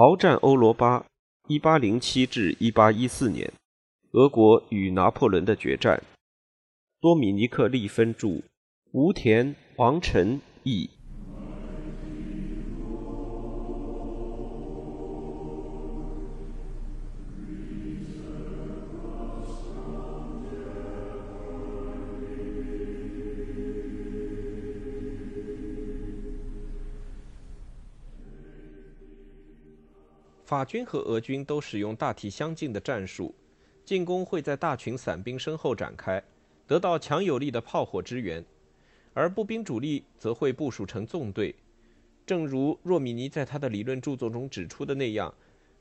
鏖战欧罗巴，一八零七至一八一四年，俄国与拿破仑的决战。多米尼克·利芬著，吴田、王晨译。法军和俄军都使用大体相近的战术，进攻会在大群散兵身后展开，得到强有力的炮火支援，而步兵主力则会部署成纵队。正如若米尼在他的理论著作中指出的那样，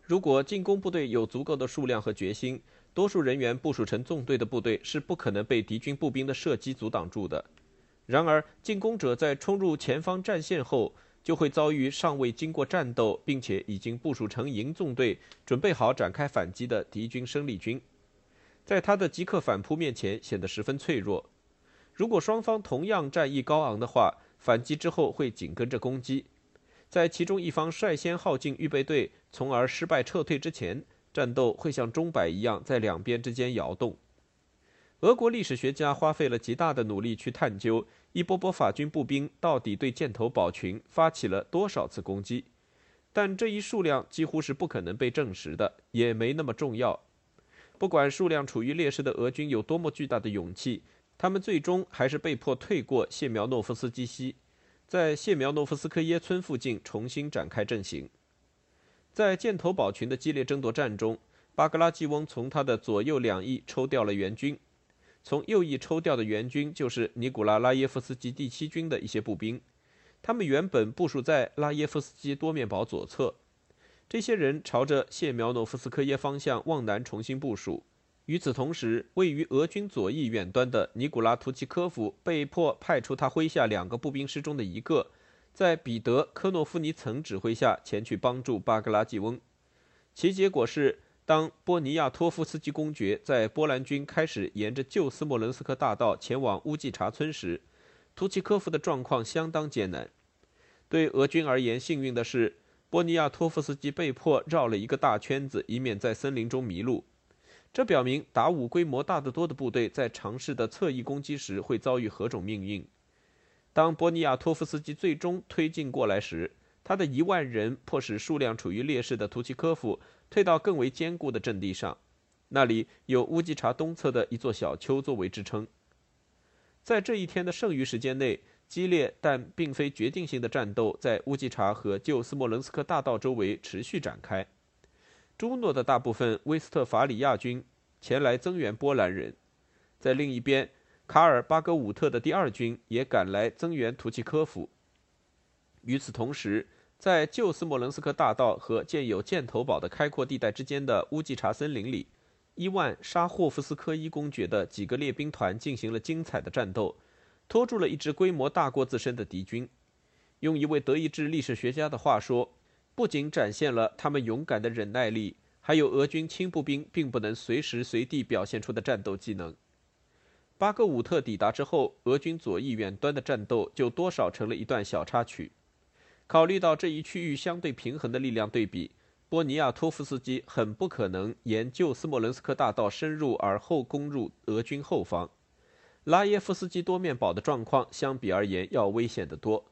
如果进攻部队有足够的数量和决心，多数人员部署成纵队的部队是不可能被敌军步兵的射击阻挡住的。然而，进攻者在冲入前方战线后，就会遭遇尚未经过战斗，并且已经部署成营纵队，准备好展开反击的敌军生力军，在他的即刻反扑面前显得十分脆弱。如果双方同样战意高昂的话，反击之后会紧跟着攻击。在其中一方率先耗尽预备队，从而失败撤退之前，战斗会像钟摆一样在两边之间摇动。俄国历史学家花费了极大的努力去探究一波波法军步兵到底对箭头堡群发起了多少次攻击，但这一数量几乎是不可能被证实的，也没那么重要。不管数量处于劣势的俄军有多么巨大的勇气，他们最终还是被迫退过谢苗诺夫斯基溪，在谢苗诺夫斯科耶村附近重新展开阵型。在箭头堡群的激烈争夺战中，巴格拉季翁从他的左右两翼抽调了援军。从右翼抽调的援军就是尼古拉拉耶夫斯基第七军的一些步兵，他们原本部署在拉耶夫斯基多面堡左侧。这些人朝着谢苗诺夫斯科耶方向往南重新部署。与此同时，位于俄军左翼远端的尼古拉图奇科夫被迫派出他麾下两个步兵师中的一个，在彼得科诺夫尼岑指挥下前去帮助巴格拉季翁。其结果是。当波尼亚托夫斯基公爵在波兰军开始沿着旧斯莫伦斯克大道前往乌季查村时，图奇科夫的状况相当艰难。对俄军而言，幸运的是，波尼亚托夫斯基被迫绕了一个大圈子，以免在森林中迷路。这表明达武规模大得多的部队在尝试的侧翼攻击时会遭遇何种命运。当波尼亚托夫斯基最终推进过来时，他的一万人迫使数量处于劣势的图奇科夫。退到更为坚固的阵地上，那里有乌基查东侧的一座小丘作为支撑。在这一天的剩余时间内，激烈但并非决定性的战斗在乌基查和旧斯莫伦斯克大道周围持续展开。朱诺的大部分威斯特法里亚军前来增援波兰人，在另一边，卡尔巴格武特的第二军也赶来增援图奇科夫。与此同时，在旧斯莫棱斯克大道和建有箭头堡的开阔地带之间的乌季查森林里，伊万沙霍夫斯科伊公爵的几个列兵团进行了精彩的战斗，拖住了一支规模大过自身的敌军。用一位德意志历史学家的话说，不仅展现了他们勇敢的忍耐力，还有俄军轻步兵并不能随时随地表现出的战斗技能。巴格武特抵达之后，俄军左翼远端的战斗就多少成了一段小插曲。考虑到这一区域相对平衡的力量对比，波尼亚托夫斯基很不可能沿旧斯莫伦斯克大道深入而后攻入俄军后方。拉耶夫斯基多面堡的状况相比而言要危险得多。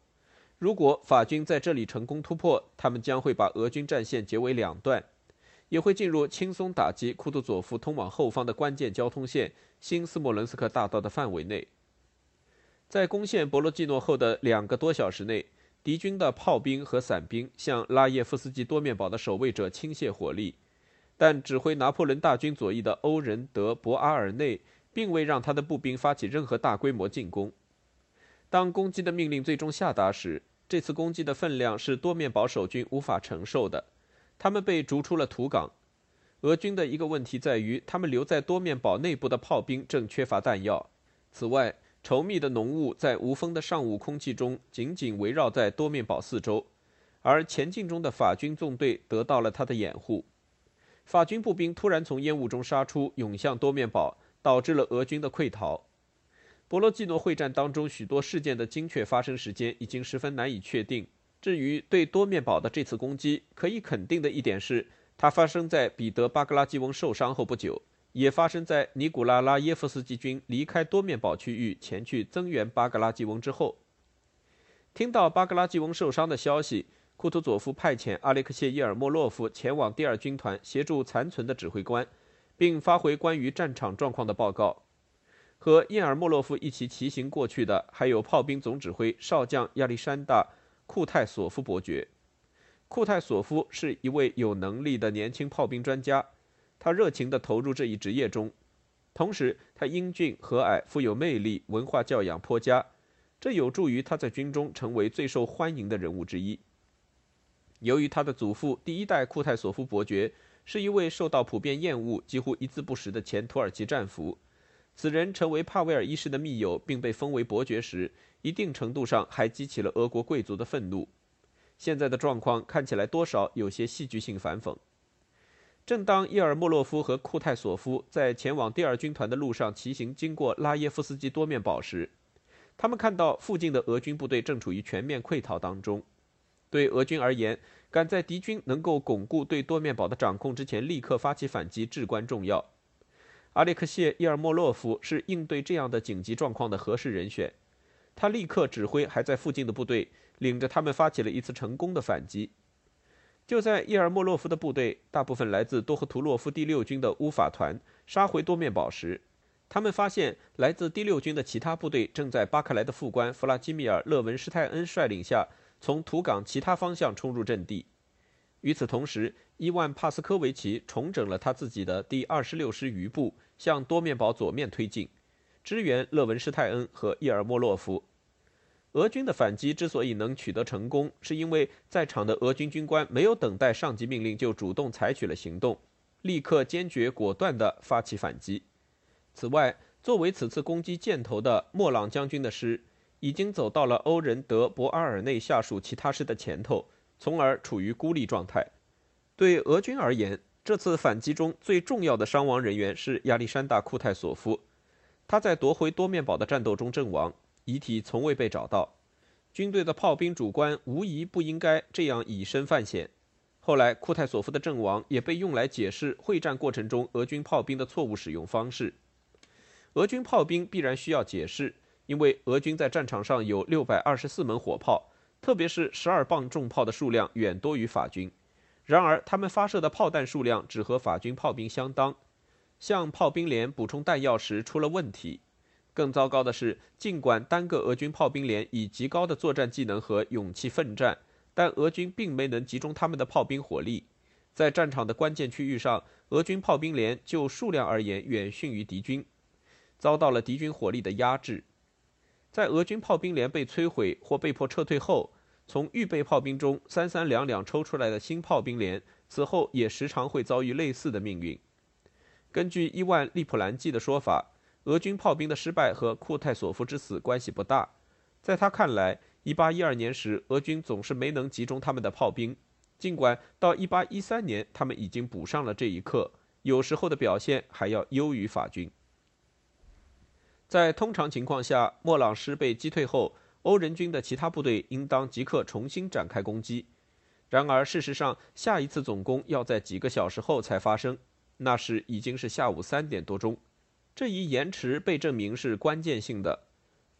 如果法军在这里成功突破，他们将会把俄军战线截为两段，也会进入轻松打击库图佐夫通往后方的关键交通线新斯莫伦斯克大道的范围内。在攻陷博罗季诺后的两个多小时内。敌军的炮兵和伞兵向拉耶夫斯基多面堡的守卫者倾泻火力，但指挥拿破仑大军左翼的欧仁德·博阿尔内并未让他的步兵发起任何大规模进攻。当攻击的命令最终下达时，这次攻击的分量是多面堡守军无法承受的，他们被逐出了土港。俄军的一个问题在于，他们留在多面堡内部的炮兵正缺乏弹药。此外，稠密的浓雾在无风的上午空气中紧紧围绕在多面堡四周，而前进中的法军纵队得到了它的掩护。法军步兵突然从烟雾中杀出，涌向多面堡，导致了俄军的溃逃。博罗季诺会战当中许多事件的精确发生时间已经十分难以确定，至于对多面堡的这次攻击，可以肯定的一点是，它发生在彼得·巴格拉季翁受伤后不久，也发生在尼古拉拉耶夫斯基军离开多面堡区域前去增援巴格拉季翁之后。听到巴格拉季翁受伤的消息，库图佐夫派遣阿列克谢耶尔莫洛夫前往第二军团协助残存的指挥官，并发回关于战场状况的报告。和叶尔莫洛夫一起骑行过去的，还有炮兵总指挥少将亚历山大·库泰索夫伯爵。库泰索夫是一位有能力的年轻炮兵专家，他热情地投入这一职业中，同时他英俊和蔼，富有魅力，文化教养颇佳。这有助于他在军中成为最受欢迎的人物之一。由于他的祖父第一代库泰索夫伯爵是一位受到普遍厌恶、几乎一字不识的前土耳其战俘，此人成为帕维尔一世的密友，并被封为伯爵时，一定程度上还激起了俄国贵族的愤怒。现在的状况看起来多少有些戏剧性反讽。正当叶尔莫洛夫和库泰索夫在前往第二军团的路上骑行经过拉耶夫斯基多面堡时，他们看到附近的俄军部队正处于全面溃逃当中。对俄军而言，赶在敌军能够巩固对多面堡的掌控之前，立刻发起反击至关重要。阿列克谢·伊尔莫洛夫是应对这样的紧急状况的合适人选。他立刻指挥还在附近的部队，领着他们发起了一次成功的反击。就在伊尔莫洛夫的部队大部分来自多赫图洛夫第六军的乌法团杀回多面堡时，他们发现，来自第六军的其他部队正在巴克莱的副官弗拉基米尔·勒文施泰恩率领下，从土港其他方向冲入阵地。与此同时，伊万·帕斯科维奇重整了他自己的第二十六师余部，向多面堡左面推进，支援勒文施泰恩和伊尔莫洛夫。俄军的反击之所以能取得成功，是因为在场的俄军军官没有等待上级命令就主动采取了行动，立刻坚决果断地发起反击。此外，作为此次攻击箭头的莫朗将军的师，已经走到了欧仁德·博阿尔内下属其他师的前头，从而处于孤立状态。对俄军而言，这次反击中最重要的伤亡人员是亚历山大·库泰索夫，他在夺回多面堡的战斗中阵亡，遗体从未被找到。军队的炮兵主官无疑不应该这样以身犯险。后来，库泰索夫的阵亡也被用来解释会战过程中俄军炮兵的错误使用方式。俄军炮兵必然需要解释，因为俄军在战场上有六百二十四门火炮，特别是十二磅重炮的数量远多于法军。然而，他们发射的炮弹数量只和法军炮兵相当。向炮兵连补充弹药时出了问题。更糟糕的是，尽管单个俄军炮兵连以极高的作战技能和勇气奋战，但俄军并没能集中他们的炮兵火力。在战场的关键区域上，俄军炮兵连就数量而言远逊于敌军。遭到了敌军火力的压制，在俄军炮兵连被摧毁或被迫撤退后，从预备炮兵中三三两两抽出来的新炮兵连，此后也时常会遭遇类似的命运。根据伊万·利普兰季的说法，俄军炮兵的失败和库泰索夫之死关系不大。在他看来，1812年时，俄军总是没能集中他们的炮兵，尽管到1813年，他们已经补上了这一课，有时候的表现还要优于法军。在通常情况下，莫朗师被击退后，欧人军的其他部队应当即刻重新展开攻击。然而，事实上，下一次总攻要在几个小时后才发生，那时已经是下午三点多钟。这一延迟被证明是关键性的。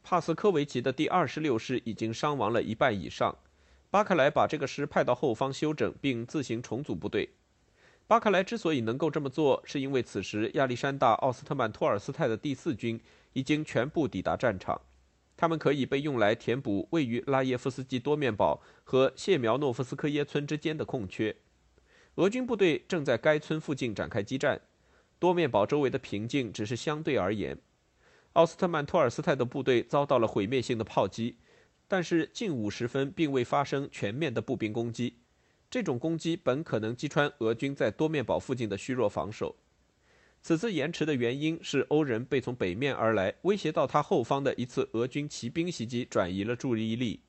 帕斯科维奇的第二十六师已经伤亡了一半以上，巴克莱把这个师派到后方休整，并自行重组部队。巴克莱之所以能够这么做，是因为此时亚历山大·奥斯特曼托尔斯泰的第四军。已经全部抵达战场，他们可以被用来填补位于拉耶夫斯基多面堡和谢苗诺夫斯科耶村之间的空缺。俄军部队正在该村附近展开激战，多面堡周围的平静只是相对而言。奥斯特曼托尔斯泰的部队遭到了毁灭性的炮击，但是近午时分并未发生全面的步兵攻击。这种攻击本可能击穿俄军在多面堡附近的虚弱防守。此次延迟的原因是欧人被从北面而来、威胁到他后方的一次俄军骑兵袭击转移了注意力。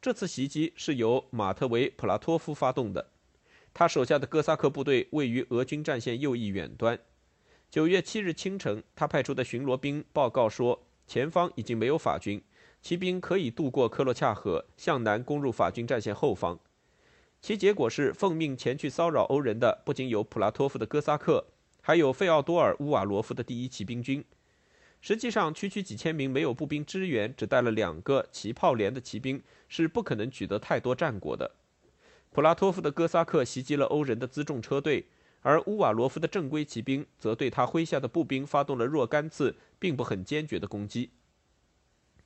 这次袭击是由马特维·普拉托夫发动的，他手下的哥萨克部队位于俄军战线右翼远端。九月七日清晨，他派出的巡逻兵报告说，前方已经没有法军，骑兵可以渡过科洛恰河，向南攻入法军战线后方。其结果是，奉命前去骚扰欧人的不仅有普拉托夫的哥萨克，还有费奥多尔·乌瓦罗夫的第一骑兵军。实际上，区区几千名没有步兵支援、只带了两个骑炮连的骑兵，是不可能取得太多战果的。普拉托夫的哥萨克袭击了欧人的辎重车队，而乌瓦罗夫的正规骑兵则对他麾下的步兵发动了若干次并不很坚决的攻击。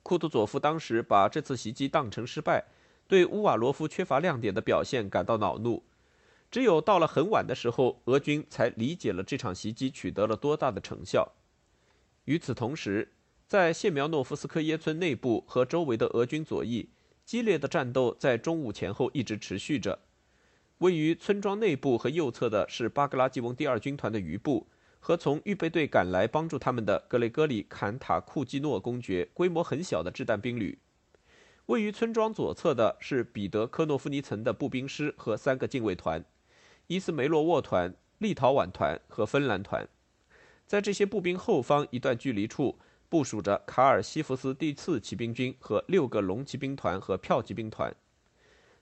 库图佐夫当时把这次袭击当成失败，对乌瓦罗夫缺乏亮点的表现感到恼怒。只有到了很晚的时候，俄军才理解了这场袭击取得了多大的成效。与此同时，在谢苗诺夫斯科耶村内部和周围的俄军左翼，激烈的战斗在中午前后一直持续着。位于村庄内部和右侧的是巴格拉季翁第二军团的余部和从预备队赶来帮助他们的格雷戈里坎塔库基诺公爵规模很小的掷弹兵旅。位于村庄左侧的是彼得科诺夫尼岑的步兵师和三个禁卫团：伊斯梅洛沃团、立陶宛团和芬兰团。在这些步兵后方一段距离处，部署着卡尔西弗斯第四骑兵军和六个龙骑兵团和骠骑兵团。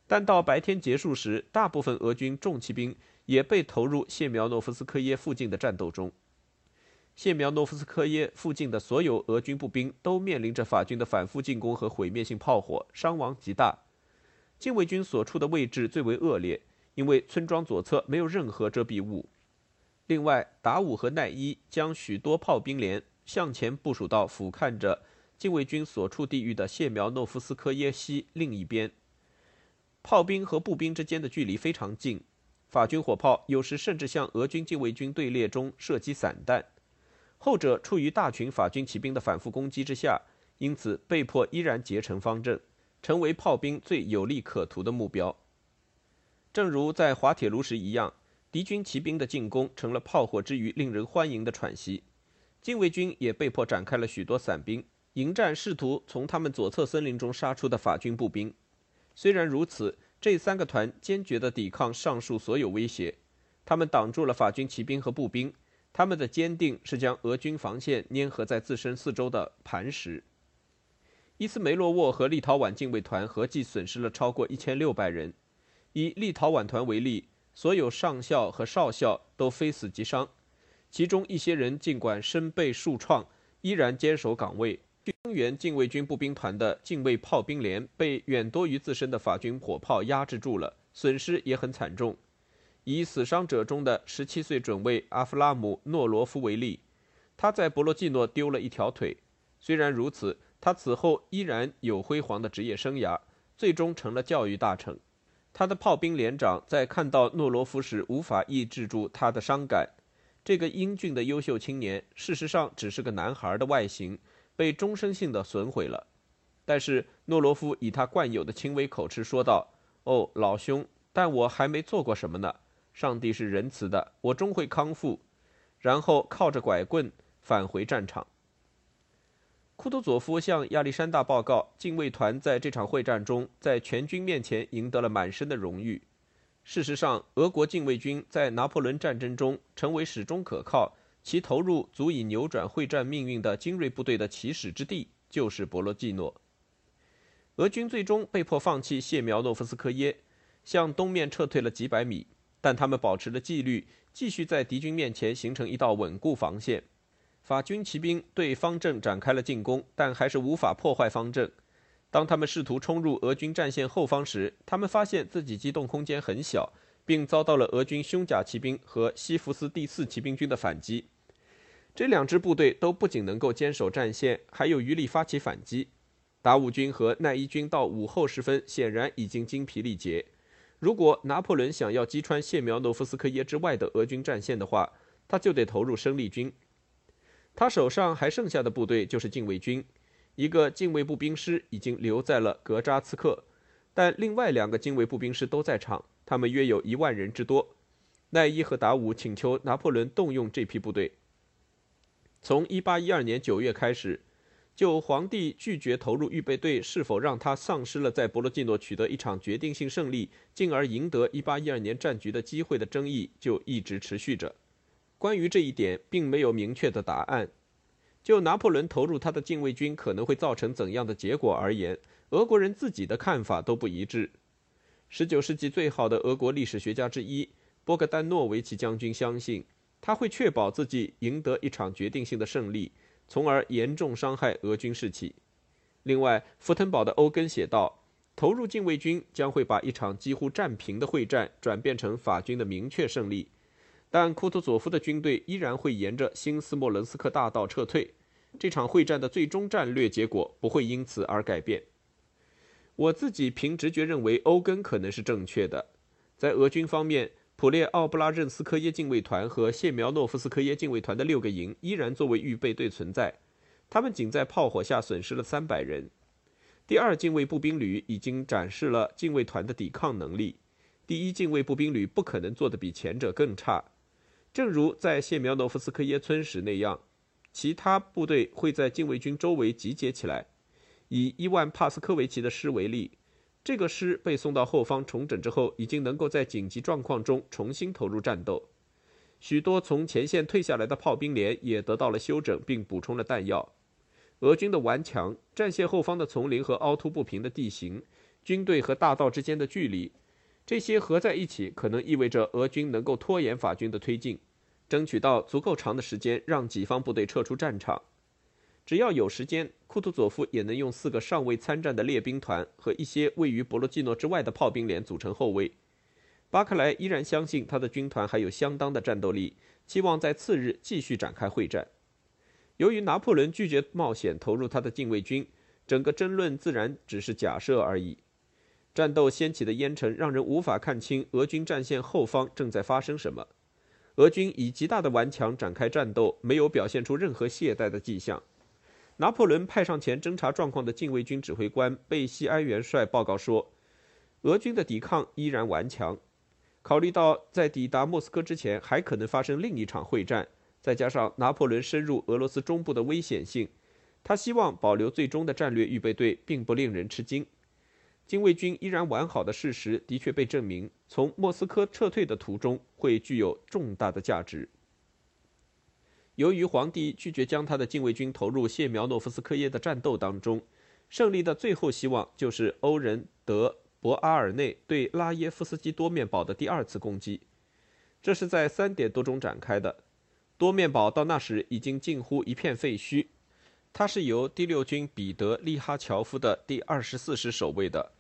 但到白天结束时，大部分俄军重骑兵也被投入谢苗诺夫斯科耶附近的战斗中。谢苗诺夫斯科耶附近的所有俄军步兵都面临着法军的反复进攻和毁灭性炮火，伤亡极大。禁卫军所处的位置最为恶劣，因为村庄左侧没有任何遮蔽物。另外，达武和奈伊将许多炮兵连向前部署到俯瞰着禁卫军所处地域的谢苗诺夫斯科耶西另一边。炮兵和步兵之间的距离非常近，法军火炮有时甚至向俄军禁卫军队列中射击散弹。后者处于大群法军骑兵的反复攻击之下，因此被迫依然结成方阵，成为炮兵最有利可图的目标。正如在滑铁卢时一样。敌军骑兵的进攻成了炮火之余令人欢迎的喘息，禁卫军也被迫展开了许多散兵，迎战试图从他们左侧森林中杀出的法军步兵。虽然如此，这三个团坚决地抵抗上述所有威胁，他们挡住了法军骑兵和步兵。他们的坚定是将俄军防线粘合在自身四周的磐石。伊斯梅洛沃和立陶宛禁卫团合计损失了超过一千六百人。以立陶宛团为例。所有上校和少校都非死即伤，其中一些人尽管身被数创，依然坚守岗位。增援禁卫军步兵团的禁卫炮兵连被远多于自身的法军火炮压制住了，损失也很惨重。以死伤者中的17岁准尉阿弗拉姆·诺罗夫为例，他在博洛季诺丢了一条腿。虽然如此，他此后依然有辉煌的职业生涯，最终成了教育大臣。他的炮兵连长在看到诺罗夫时，无法抑制住他的伤感。这个英俊的优秀青年，事实上只是个男孩的外形，被终身性的损毁了。但是诺罗夫以他惯有的轻微口吃说道：“哦，老兄，但我还没做过什么呢。上帝是仁慈的，我终会康复。”然后靠着拐棍返回战场。库图佐夫向亚历山大报告，禁卫团在这场会战中，在全军面前赢得了满身的荣誉。事实上，俄国禁卫军在拿破仑战争中成为始终可靠、其投入足以扭转会战命运的精锐部队的起始之地，就是博罗季诺。俄军最终被迫放弃谢苗诺夫斯科耶，向东面撤退了几百米，但他们保持了纪律，继续在敌军面前形成一道稳固防线。法军骑兵对方阵展开了进攻，但还是无法破坏方阵。当他们试图冲入俄军战线后方时，他们发现自己机动空间很小，并遭到了俄军胸甲骑兵和西弗斯第四骑兵军的反击。这两支部队都不仅能够坚守战线，还有余力发起反击。达武军和奈伊军到午后时分显然已经精疲力竭。如果拿破仑想要击穿谢苗诺夫斯克耶之外的俄军战线的话，他就得投入生力军。他手上还剩下的部队就是禁卫军，一个禁卫步兵师已经留在了格扎茨克，但另外两个精卫步兵师都在场，他们约有一万人之多。奈伊和达武请求拿破仑动用这批部队。从1812年9月开始，就皇帝拒绝投入预备队是否让他丧失了在博罗季诺取得一场决定性胜利，进而赢得1812年战局的机会的争议就一直持续着。关于这一点，并没有明确的答案。就拿破仑投入他的禁卫军可能会造成怎样的结果而言，俄国人自己的看法都不一致。19世纪最好的俄国历史学家之一波格丹诺维奇将军相信，他会确保自己赢得一场决定性的胜利，从而严重伤害俄军士气。另外，福腾堡的欧根写道：“投入禁卫军将会把一场几乎战平的会战转变成法军的明确胜利，但库图佐夫的军队依然会沿着新斯莫棱斯克大道撤退。这场会战的最终战略结果不会因此而改变。”我自己凭直觉认为欧根可能是正确的。在俄军方面，普列奥布拉任斯科耶近卫团和谢苗诺夫斯科耶近卫团的六个营依然作为预备队存在，他们仅在炮火下损失了三百人。第二近卫步兵旅已经展示了近卫团的抵抗能力，第一近卫步兵旅不可能做得比前者更差。正如在谢苗诺夫斯科耶村时那样，其他部队会在近卫军周围集结起来。以伊万·帕斯科维奇的师为例，这个师被送到后方重整之后，已经能够在紧急状况中重新投入战斗。许多从前线退下来的炮兵连也得到了休整，并补充了弹药。俄军的顽强、战线后方的丛林和凹凸不平的地形、军队和大道之间的距离，这些合在一起，可能意味着俄军能够拖延法军的推进，争取到足够长的时间让己方部队撤出战场。只要有时间，库图佐夫也能用四个尚未参战的列兵团和一些位于博罗季诺之外的炮兵连组成后卫。巴克莱依然相信他的军团还有相当的战斗力，期望在次日继续展开会战。由于拿破仑拒绝冒险投入他的禁卫军，整个争论自然只是假设而已。战斗掀起的烟尘让人无法看清俄军战线后方正在发生什么。俄军以极大的顽强展开战斗，没有表现出任何懈怠的迹象。拿破仑派上前侦察状况的禁卫军指挥官贝西埃元帅报告说，俄军的抵抗依然顽强。考虑到在抵达莫斯科之前还可能发生另一场会战，再加上拿破仑深入俄罗斯中部的危险性，他希望保留最终的战略预备队，并不令人吃惊。禁卫军依然完好的事实的确被证明，从莫斯科撤退的途中会具有重大的价值。由于皇帝拒绝将他的禁卫军投入谢苗诺夫斯科耶的战斗当中，胜利的最后希望就是欧仁德博阿尔内对拉耶夫斯基多面堡的第二次攻击。这是在三点多钟展开的。多面堡到那时已经近乎一片废墟。它是由第六军彼得利哈乔夫的第二十四师守卫的，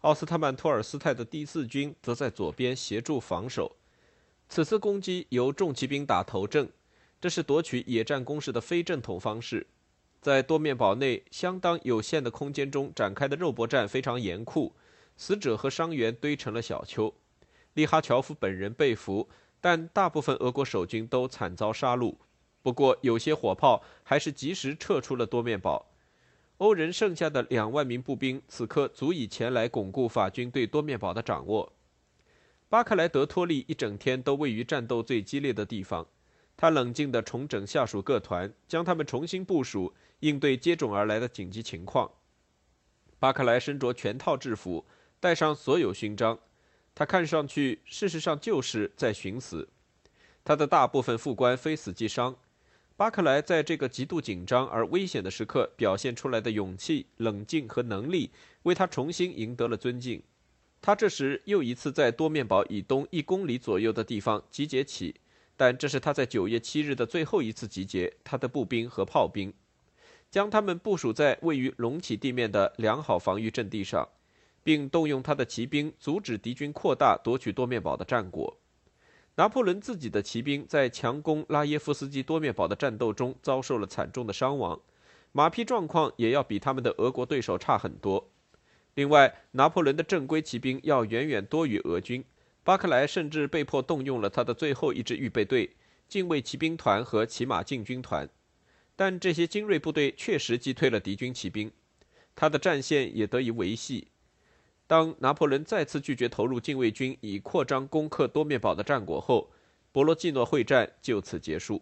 奥斯特曼托尔斯泰的第四军则在左边协助防守。此次攻击由重骑兵打头阵。这是夺取野战攻势的非正统方式，在多面堡内相当有限的空间中展开的肉搏战非常严酷，死者和伤员堆成了小丘。利哈乔夫本人被俘，但大部分俄国守军都惨遭杀戮。不过，有些火炮还是及时撤出了多面堡。欧人剩下的两万名步兵此刻足以前来巩固法军对多面堡的掌握。巴克莱德托利一整天都位于战斗最激烈的地方。他冷静地重整下属各团，将他们重新部署，应对接踵而来的紧急情况。巴克莱身着全套制服，带上所有勋章，他看上去事实上就是在寻死。他的大部分副官非死即伤。巴克莱在这个极度紧张而危险的时刻表现出来的勇气、冷静和能力，为他重新赢得了尊敬。他这时又一次在多面堡以东一公里左右的地方集结起。但这是他在九月七日的最后一次集结他的步兵和炮兵，将他们部署在位于隆起地面的良好防御阵地上，并动用他的骑兵阻止敌军扩大夺取多面堡的战果。拿破仑自己的骑兵在强攻拉耶夫斯基多面堡的战斗中遭受了惨重的伤亡，马匹状况也要比他们的俄国对手差很多。另外，拿破仑的正规骑兵要远远多于俄军。巴克莱甚至被迫动用了他的最后一支预备队——近卫骑兵团和骑马禁军团，但这些精锐部队确实击退了敌军骑兵，他的战线也得以维系。当拿破仑再次拒绝投入禁卫军以扩张攻克多面堡的战果后，博罗季诺会战就此结束。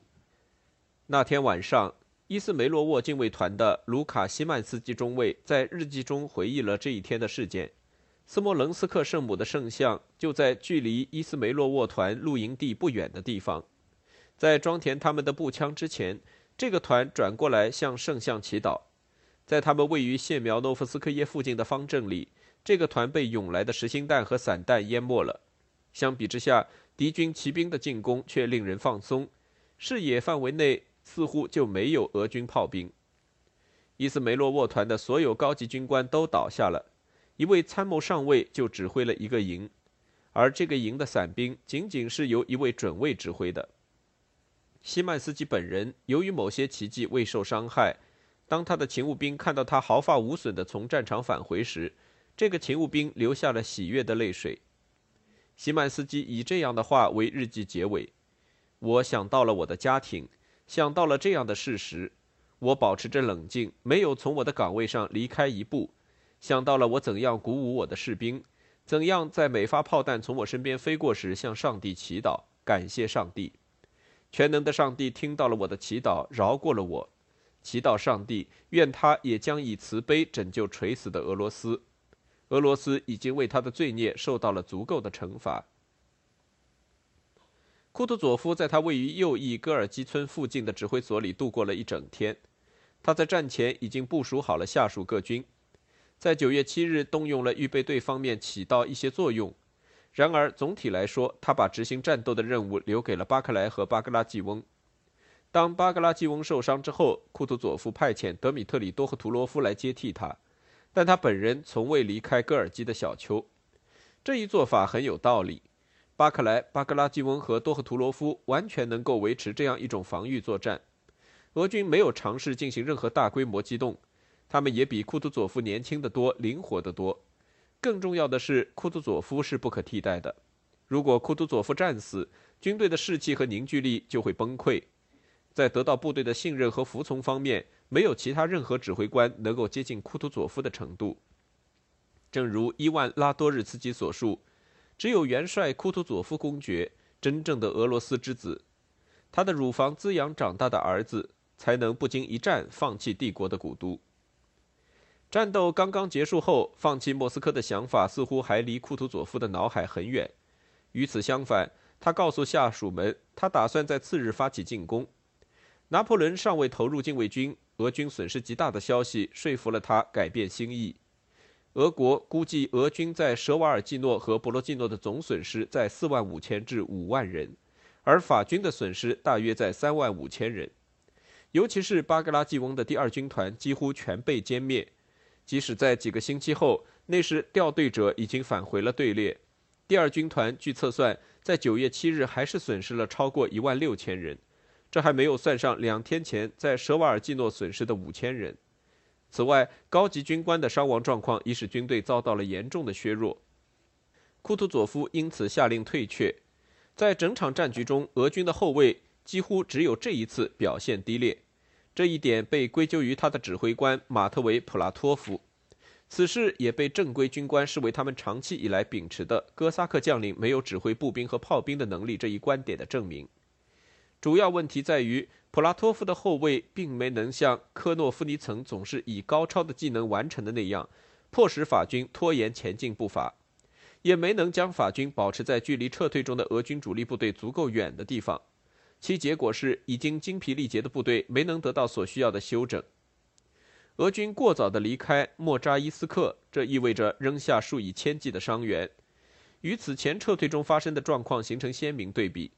那天晚上，伊斯梅洛沃禁卫团的卢卡西曼斯基中尉在日记中回忆了这一天的事件。斯莫棱斯克圣母的圣像就在距离伊斯梅洛沃团露营地不远的地方。在装填他们的步枪之前，这个团转过来向圣像祈祷。在他们位于谢苗诺夫斯克耶附近的方阵里，这个团被涌来的实心弹和散弹淹没了。相比之下，敌军骑兵的进攻却令人放松，视野范围内似乎就没有俄军炮兵。伊斯梅洛沃团的所有高级军官都倒下了，一位参谋上尉就指挥了一个营，而这个营的伞兵仅仅是由一位准尉指挥的。西曼斯基本人由于某些奇迹未受伤害。当他的勤务兵看到他毫发无损地从战场返回时，这个勤务兵流下了喜悦的泪水。西曼斯基以这样的话为日记结尾：“我想到了我的家庭，想到了这样的事实，我保持着冷静，没有从我的岗位上离开一步。想到了我怎样鼓舞我的士兵，怎样在每发炮弹从我身边飞过时向上帝祈祷，感谢上帝。全能的上帝听到了我的祈祷，饶过了我。”祈祷上帝，愿他也将以慈悲拯救垂死的俄罗斯。俄罗斯已经为他的罪孽受到了足够的惩罚。库图佐夫在他位于右翼戈尔基村附近的指挥所里度过了一整天。他在战前已经部署好了下属各军，在九月七日动用了预备队方面起到一些作用。然而总体来说，他把执行战斗的任务留给了巴克莱和巴格拉季翁。当巴格拉季翁受伤之后，库图佐夫派遣德米特里多赫图罗夫来接替他，但他本人从未离开戈尔基的小丘。这一做法很有道理。巴克莱、巴格拉季翁和多赫图罗夫完全能够维持这样一种防御作战。俄军没有尝试进行任何大规模机动，他们也比库图佐夫年轻得多，灵活得多。更重要的是，库图佐夫是不可替代的。如果库图佐夫战死，军队的士气和凝聚力就会崩溃。在得到部队的信任和服从方面，没有其他任何指挥官能够接近库图佐夫的程度。正如伊万拉多日茨基所述，只有元帅库图佐夫公爵，真正的俄罗斯之子，他的乳房滋养长大的儿子，才能不经一战放弃帝国的古都。战斗刚刚结束后，放弃莫斯科的想法似乎还离库图佐夫的脑海很远。与此相反，他告诉下属们，他打算在次日发起进攻。拿破仑尚未投入禁卫军，俄军损失极大的消息说服了他改变心意。俄国估计俄军在舍瓦尔季诺和博罗季诺的总损失在四万五千至五万人，而法军的损失大约在三万五千人。尤其是巴格拉季翁的第二军团几乎全被歼灭，即使在几个星期后，那时掉队者已经返回了队列。第二军团据测算，在九月七日还是损失了超过一万六千人。这还没有算上两天前在舍瓦尔季诺损失的五千人。此外，高级军官的伤亡状况已使军队遭到了严重的削弱。库图佐夫因此下令退却。在整场战局中，俄军的后卫几乎只有这一次表现低劣。这一点被归咎于他的指挥官马特维普拉托夫。此事也被正规军官视为他们长期以来秉持的哥萨克将领没有指挥步兵和炮兵的能力这一观点的证明。主要问题在于，普拉托夫的后卫并没能像科诺夫尼曾总是以高超的技能完成的那样，迫使法军拖延前进步伐，也没能将法军保持在距离撤退中的俄军主力部队足够远的地方。其结果是，已经精疲力竭的部队没能得到所需要的休整。俄军过早地离开莫扎伊斯克，这意味着扔下数以千计的伤员，与此前撤退中发生的状况形成鲜明对比。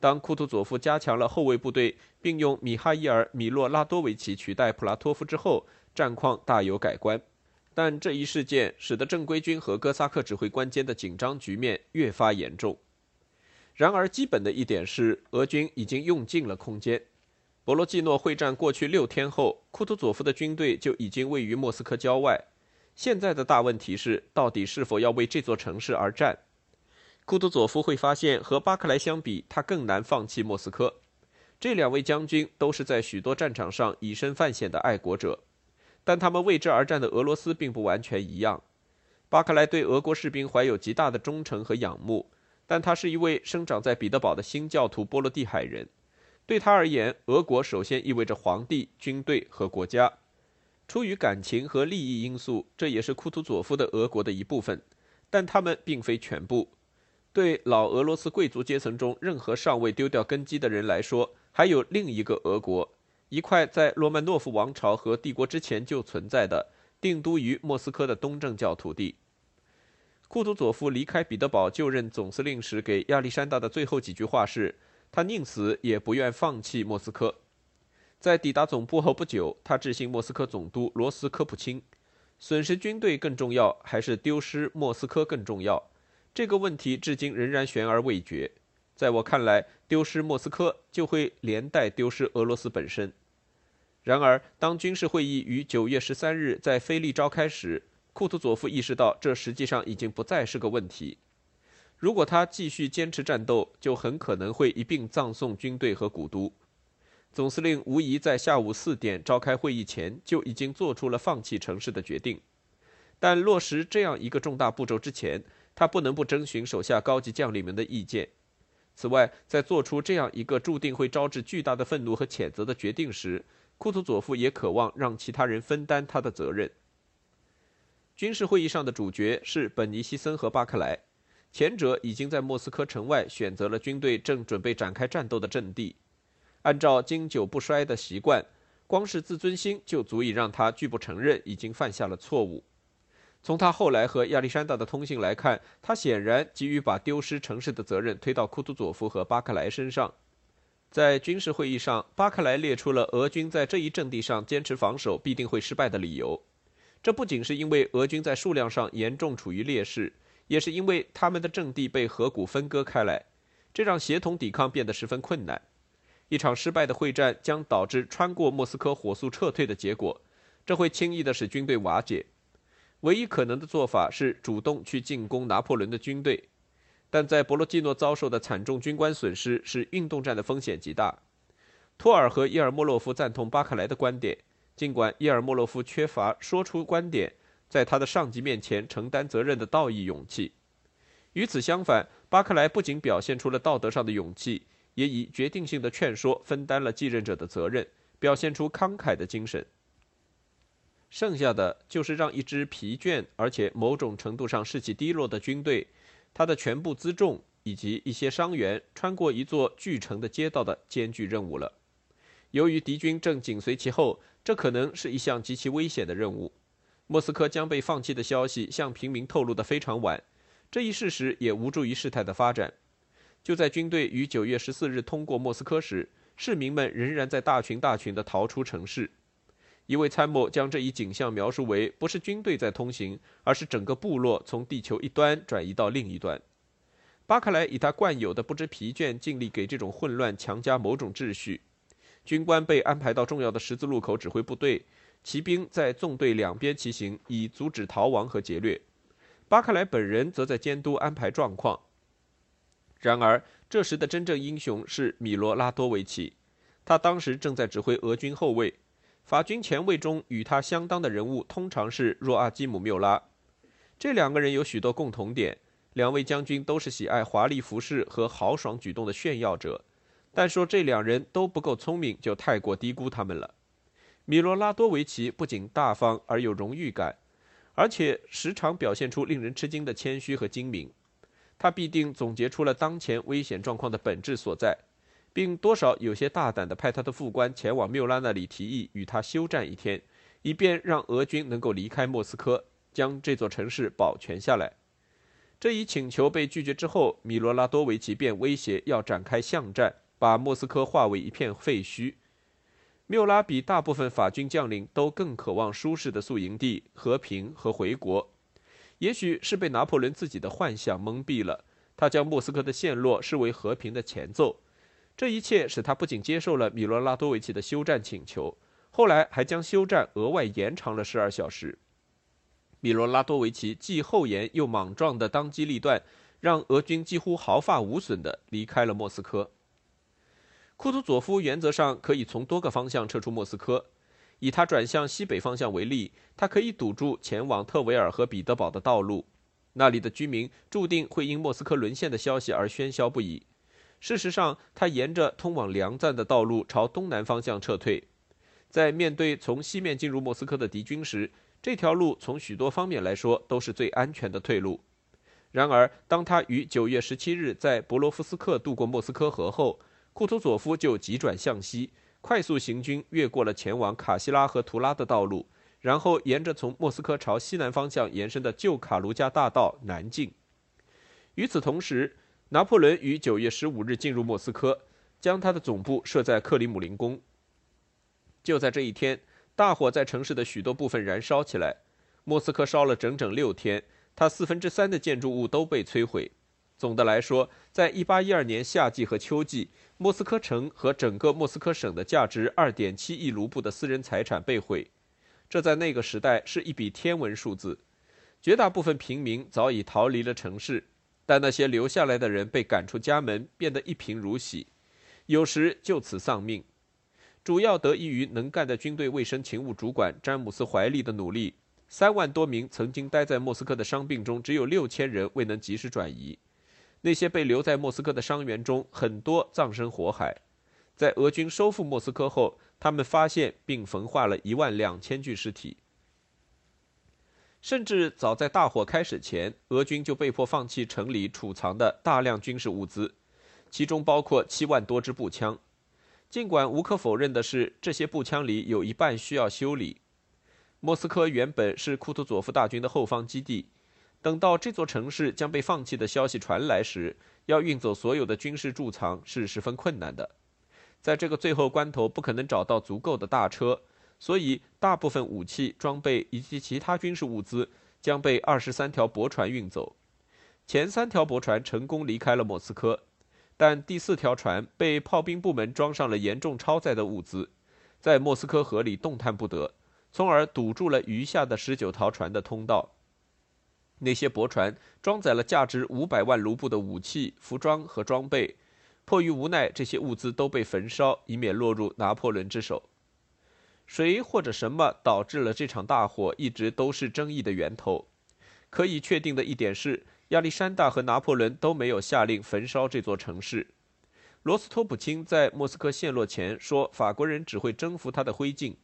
当库图佐夫加强了后卫部队，并用米哈伊尔·米洛拉多维奇取代普拉托夫之后，战况大有改观。但这一事件使得正规军和哥萨克指挥官间的紧张局面越发严重。然而，基本的一点是，俄军已经用尽了空间。博罗季诺会战过去六天后，库图佐夫的军队就已经位于莫斯科郊外。现在的大问题是，到底是否要为这座城市而战？库图佐夫会发现，和巴克莱相比，他更难放弃莫斯科。这两位将军都是在许多战场上以身犯险的爱国者，但他们为之而战的俄罗斯并不完全一样。巴克莱对俄国士兵怀有极大的忠诚和仰慕，但他是一位生长在彼得堡的新教徒波罗的海人。对他而言，俄国首先意味着皇帝、军队和国家。出于感情和利益因素，这也是库图佐夫的俄国的一部分，但他们并非全部。对老俄罗斯贵族阶层中任何尚未丢掉根基的人来说，还有另一个俄国，一块在罗曼诺夫王朝和帝国之前就存在的、定都于莫斯科的东正教土地。库图佐夫离开彼得堡就任总司令时，给亚历山大的最后几句话是：“他宁死也不愿放弃莫斯科。”在抵达总部后不久，他致信莫斯科总督罗斯科普钦：“损失军队更重要，还是丢失莫斯科更重要？这个问题至今仍然悬而未决。在我看来，丢失莫斯科就会连带丢失俄罗斯本身。”然而，当军事会议于九月十三日在菲利召开时，库图佐夫意识到，这实际上已经不再是个问题。如果他继续坚持战斗，就很可能会一并葬送军队和古都。总司令无疑在下午四点召开会议前就已经做出了放弃城市的决定。但落实这样一个重大步骤之前，他不能不征询手下高级将领们的意见。此外，在做出这样一个注定会招致巨大的愤怒和谴责的决定时，库图佐夫也渴望让其他人分担他的责任。军事会议上的主角是本尼西森和巴克莱，前者已经在莫斯科城外选择了军队正准备展开战斗的阵地。按照经久不衰的习惯，光是自尊心就足以让他拒不承认已经犯下了错误。从他后来和亚历山大的通信来看，他显然急于把丢失城市的责任推到库图佐夫和巴克莱身上。在军事会议上，巴克莱列出了俄军在这一阵地上坚持防守必定会失败的理由。这不仅是因为俄军在数量上严重处于劣势，也是因为他们的阵地被河谷分割开来，这让协同抵抗变得十分困难。一场失败的会战将导致穿过莫斯科火速撤退的结果，这会轻易地使军队瓦解。唯一可能的做法是主动去进攻拿破仑的军队，但在博洛季诺遭受的惨重军官损失使运动战的风险极大。托尔和伊尔莫洛夫赞同巴克莱的观点。尽管伊尔莫洛夫缺乏说出观点，在他的上级面前承担责任的道义勇气，与此相反，巴克莱不仅表现出了道德上的勇气，也以决定性的劝说分担了继任者的责任，表现出慷慨的精神。剩下的就是让一支疲倦而且某种程度上士气低落的军队，他的全部辎重以及一些伤员穿过一座巨城的街道的艰巨任务了。由于敌军正紧随其后。这可能是一项极其危险的任务。莫斯科将被放弃的消息向平民透露得非常晚，这一事实也无助于事态的发展。就在军队于九月十四日通过莫斯科时，市民们仍然在大群大群地逃出城市。一位参谋将这一景象描述为：不是军队在通行，而是整个部落从地球一端转移到另一端。巴克莱以他惯有的不知疲倦，尽力给这种混乱强加某种秩序。军官被安排到重要的十字路口指挥部队，骑兵在纵队两边骑行，以阻止逃亡和劫掠。巴克莱本人则在监督安排状况。然而，这时的真正英雄是米罗拉多维奇，他当时正在指挥俄军后卫。法军前卫中与他相当的人物通常是若阿基姆缪拉。这两个人有许多共同点，两位将军都是喜爱华丽服饰和豪爽举动的炫耀者。但说这两人都不够聪明，就太过低估他们了。米罗拉多维奇不仅大方而有荣誉感，而且时常表现出令人吃惊的谦虚和精明。他必定总结出了当前危险状况的本质所在，并多少有些大胆地派他的副官前往缪拉那里提议与他休战一天，以便让俄军能够离开莫斯科，将这座城市保全下来。这一请求被拒绝之后，米罗拉多维奇便威胁要展开巷战。把莫斯科化为一片废墟。缪拉比大部分法军将领都更渴望舒适的宿营地、和平和回国。也许是被拿破仑自己的幻想蒙蔽了，他将莫斯科的陷落视为和平的前奏。这一切使他不仅接受了米罗拉多维奇的休战请求，后来还将休战额外延长了十二小时。米罗拉多维奇既厚颜又莽撞的当机立断，让俄军几乎毫发无损地离开了莫斯科。库图佐夫原则上可以从多个方向撤出莫斯科。以他转向西北方向为例，他可以堵住前往特维尔和彼得堡的道路，那里的居民注定会因莫斯科沦陷的消息而喧嚣不已。事实上，他沿着通往梁赞的道路朝东南方向撤退。在面对从西面进入莫斯科的敌军时，这条路从许多方面来说都是最安全的退路。然而，当他于9月17日在博罗夫斯克渡过莫斯科河后，库图佐夫就急转向西，快速行军越过了前往卡西拉和图拉的道路，然后沿着从莫斯科朝西南方向延伸的旧卡卢加大道南进。与此同时，拿破仑于九月十五日进入莫斯科，将他的总部设在克里姆林宫。就在这一天，大火在城市的许多部分燃烧起来，莫斯科烧了整整六天，它四分之三的建筑物都被摧毁。总的来说，在一八一二年夏季和秋季，莫斯科城和整个莫斯科省的价值二点七亿卢布的私人财产被毁，这在那个时代是一笔天文数字。绝大部分平民早已逃离了城市，但那些留下来的人被赶出家门，变得一贫如洗，有时就此丧命。主要得益于能干的军队卫生勤务主管詹姆斯·怀利的努力，三万多名曾经待在莫斯科的伤病中，只有六千人未能及时转移。那些被留在莫斯科的伤员中，很多葬身火海。在俄军收复莫斯科后，他们发现并焚化了一万两千具尸体。甚至早在大火开始前，俄军就被迫放弃城里储藏的大量军事物资，其中包括七万多支步枪。尽管无可否认的是，这些步枪里有一半需要修理。莫斯科原本是库图佐夫大军的后方基地。等到这座城市将被放弃的消息传来时，要运走所有的军事贮藏是十分困难的。在这个最后关头，不可能找到足够的大车，所以大部分武器装备以及其他军事物资将被二十三条驳船运走。前三条驳船成功离开了莫斯科，但第四条船被炮兵部门装上了严重超载的物资，在莫斯科河里动弹不得，从而堵住了余下的十九条船的通道。那些驳船装载了价值五百万卢布的武器、服装和装备，迫于无奈，这些物资都被焚烧，以免落入拿破仑之手。谁或者什么导致了这场大火，一直都是争议的源头。可以确定的一点是，亚历山大和拿破仑都没有下令焚烧这座城市。罗斯托普钦在莫斯科陷落前说：“法国人只会征服他的灰烬。”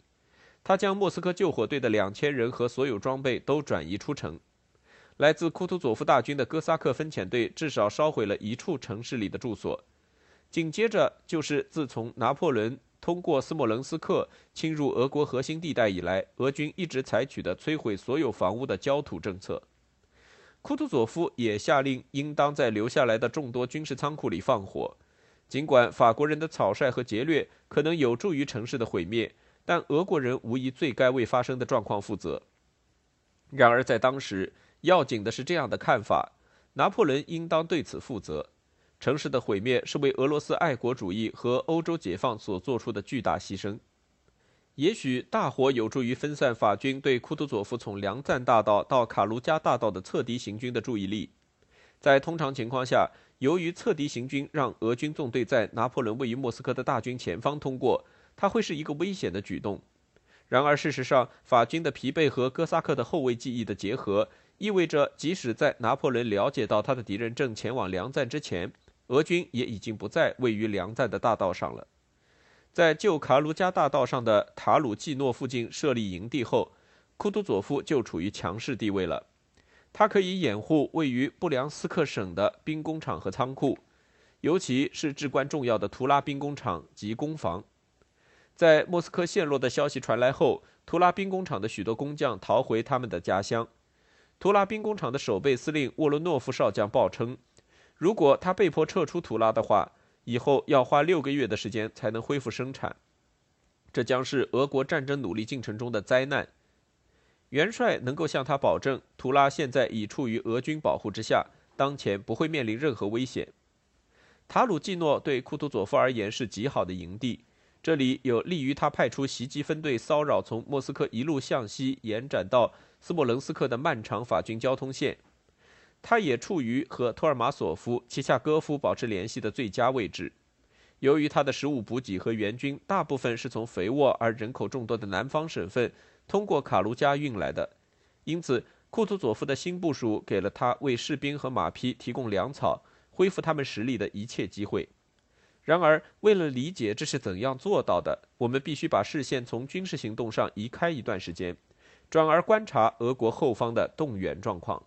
他将莫斯科救火队的两千人和所有装备都转移出城。来自库图佐夫大军的哥萨克分遣队至少烧毁了一处城市里的住所。紧接着就是自从拿破仑通过斯莫棱斯克侵入俄国核心地带以来，俄军一直采取的摧毁所有房屋的焦土政策。库图佐夫也下令，应当在留下来的众多军事仓库里放火。尽管法国人的草率和劫掠可能有助于城市的毁灭，但俄国人无疑最该为发生的状况负责。然而在当时，要紧的是这样的看法：拿破仑应当对此负责。城市的毁灭是为俄罗斯爱国主义和欧洲解放所做出的巨大牺牲。也许大火有助于分散法军对库图佐夫从梁赞大道到卡卢加大道的侧敌行军的注意力。在通常情况下，由于侧敌行军让俄军纵队在拿破仑位于莫斯科的大军前方通过，它会是一个危险的举动。然而，事实上，法军的疲惫和哥萨克的后卫记忆的结合。意味着，即使在拿破仑了解到他的敌人正前往梁赞之前，俄军也已经不在位于梁赞的大道上了。在旧卡卢加大道上的塔鲁季诺附近设立营地后，库图佐夫就处于强势地位了。他可以掩护位于布良斯克省的兵工厂和仓库，尤其是至关重要的图拉兵工厂及工房。在莫斯科陷落的消息传来后，图拉兵工厂的许多工匠逃回他们的家乡。图拉兵工厂的守备司令沃罗诺夫少将报称，如果他被迫撤出图拉的话，以后要花六个月的时间才能恢复生产。这将是俄国战争努力进程中的灾难。元帅能够向他保证，图拉现在已处于俄军保护之下，当前不会面临任何危险。塔鲁季诺对库图佐夫而言是极好的营地，这里有利于他派出袭击分队骚扰从莫斯科一路向西延展到。斯莫棱斯克的漫长法军交通线，他也处于和托尔马索夫、齐恰戈夫保持联系的最佳位置。由于他的食物补给和援军大部分是从肥沃而人口众多的南方省份通过卡卢加运来的，因此库图佐夫的新部署给了他为士兵和马匹提供粮草、恢复他们实力的一切机会。然而，为了理解这是怎样做到的，我们必须把视线从军事行动上移开一段时间。转而观察俄国后方的动员状况。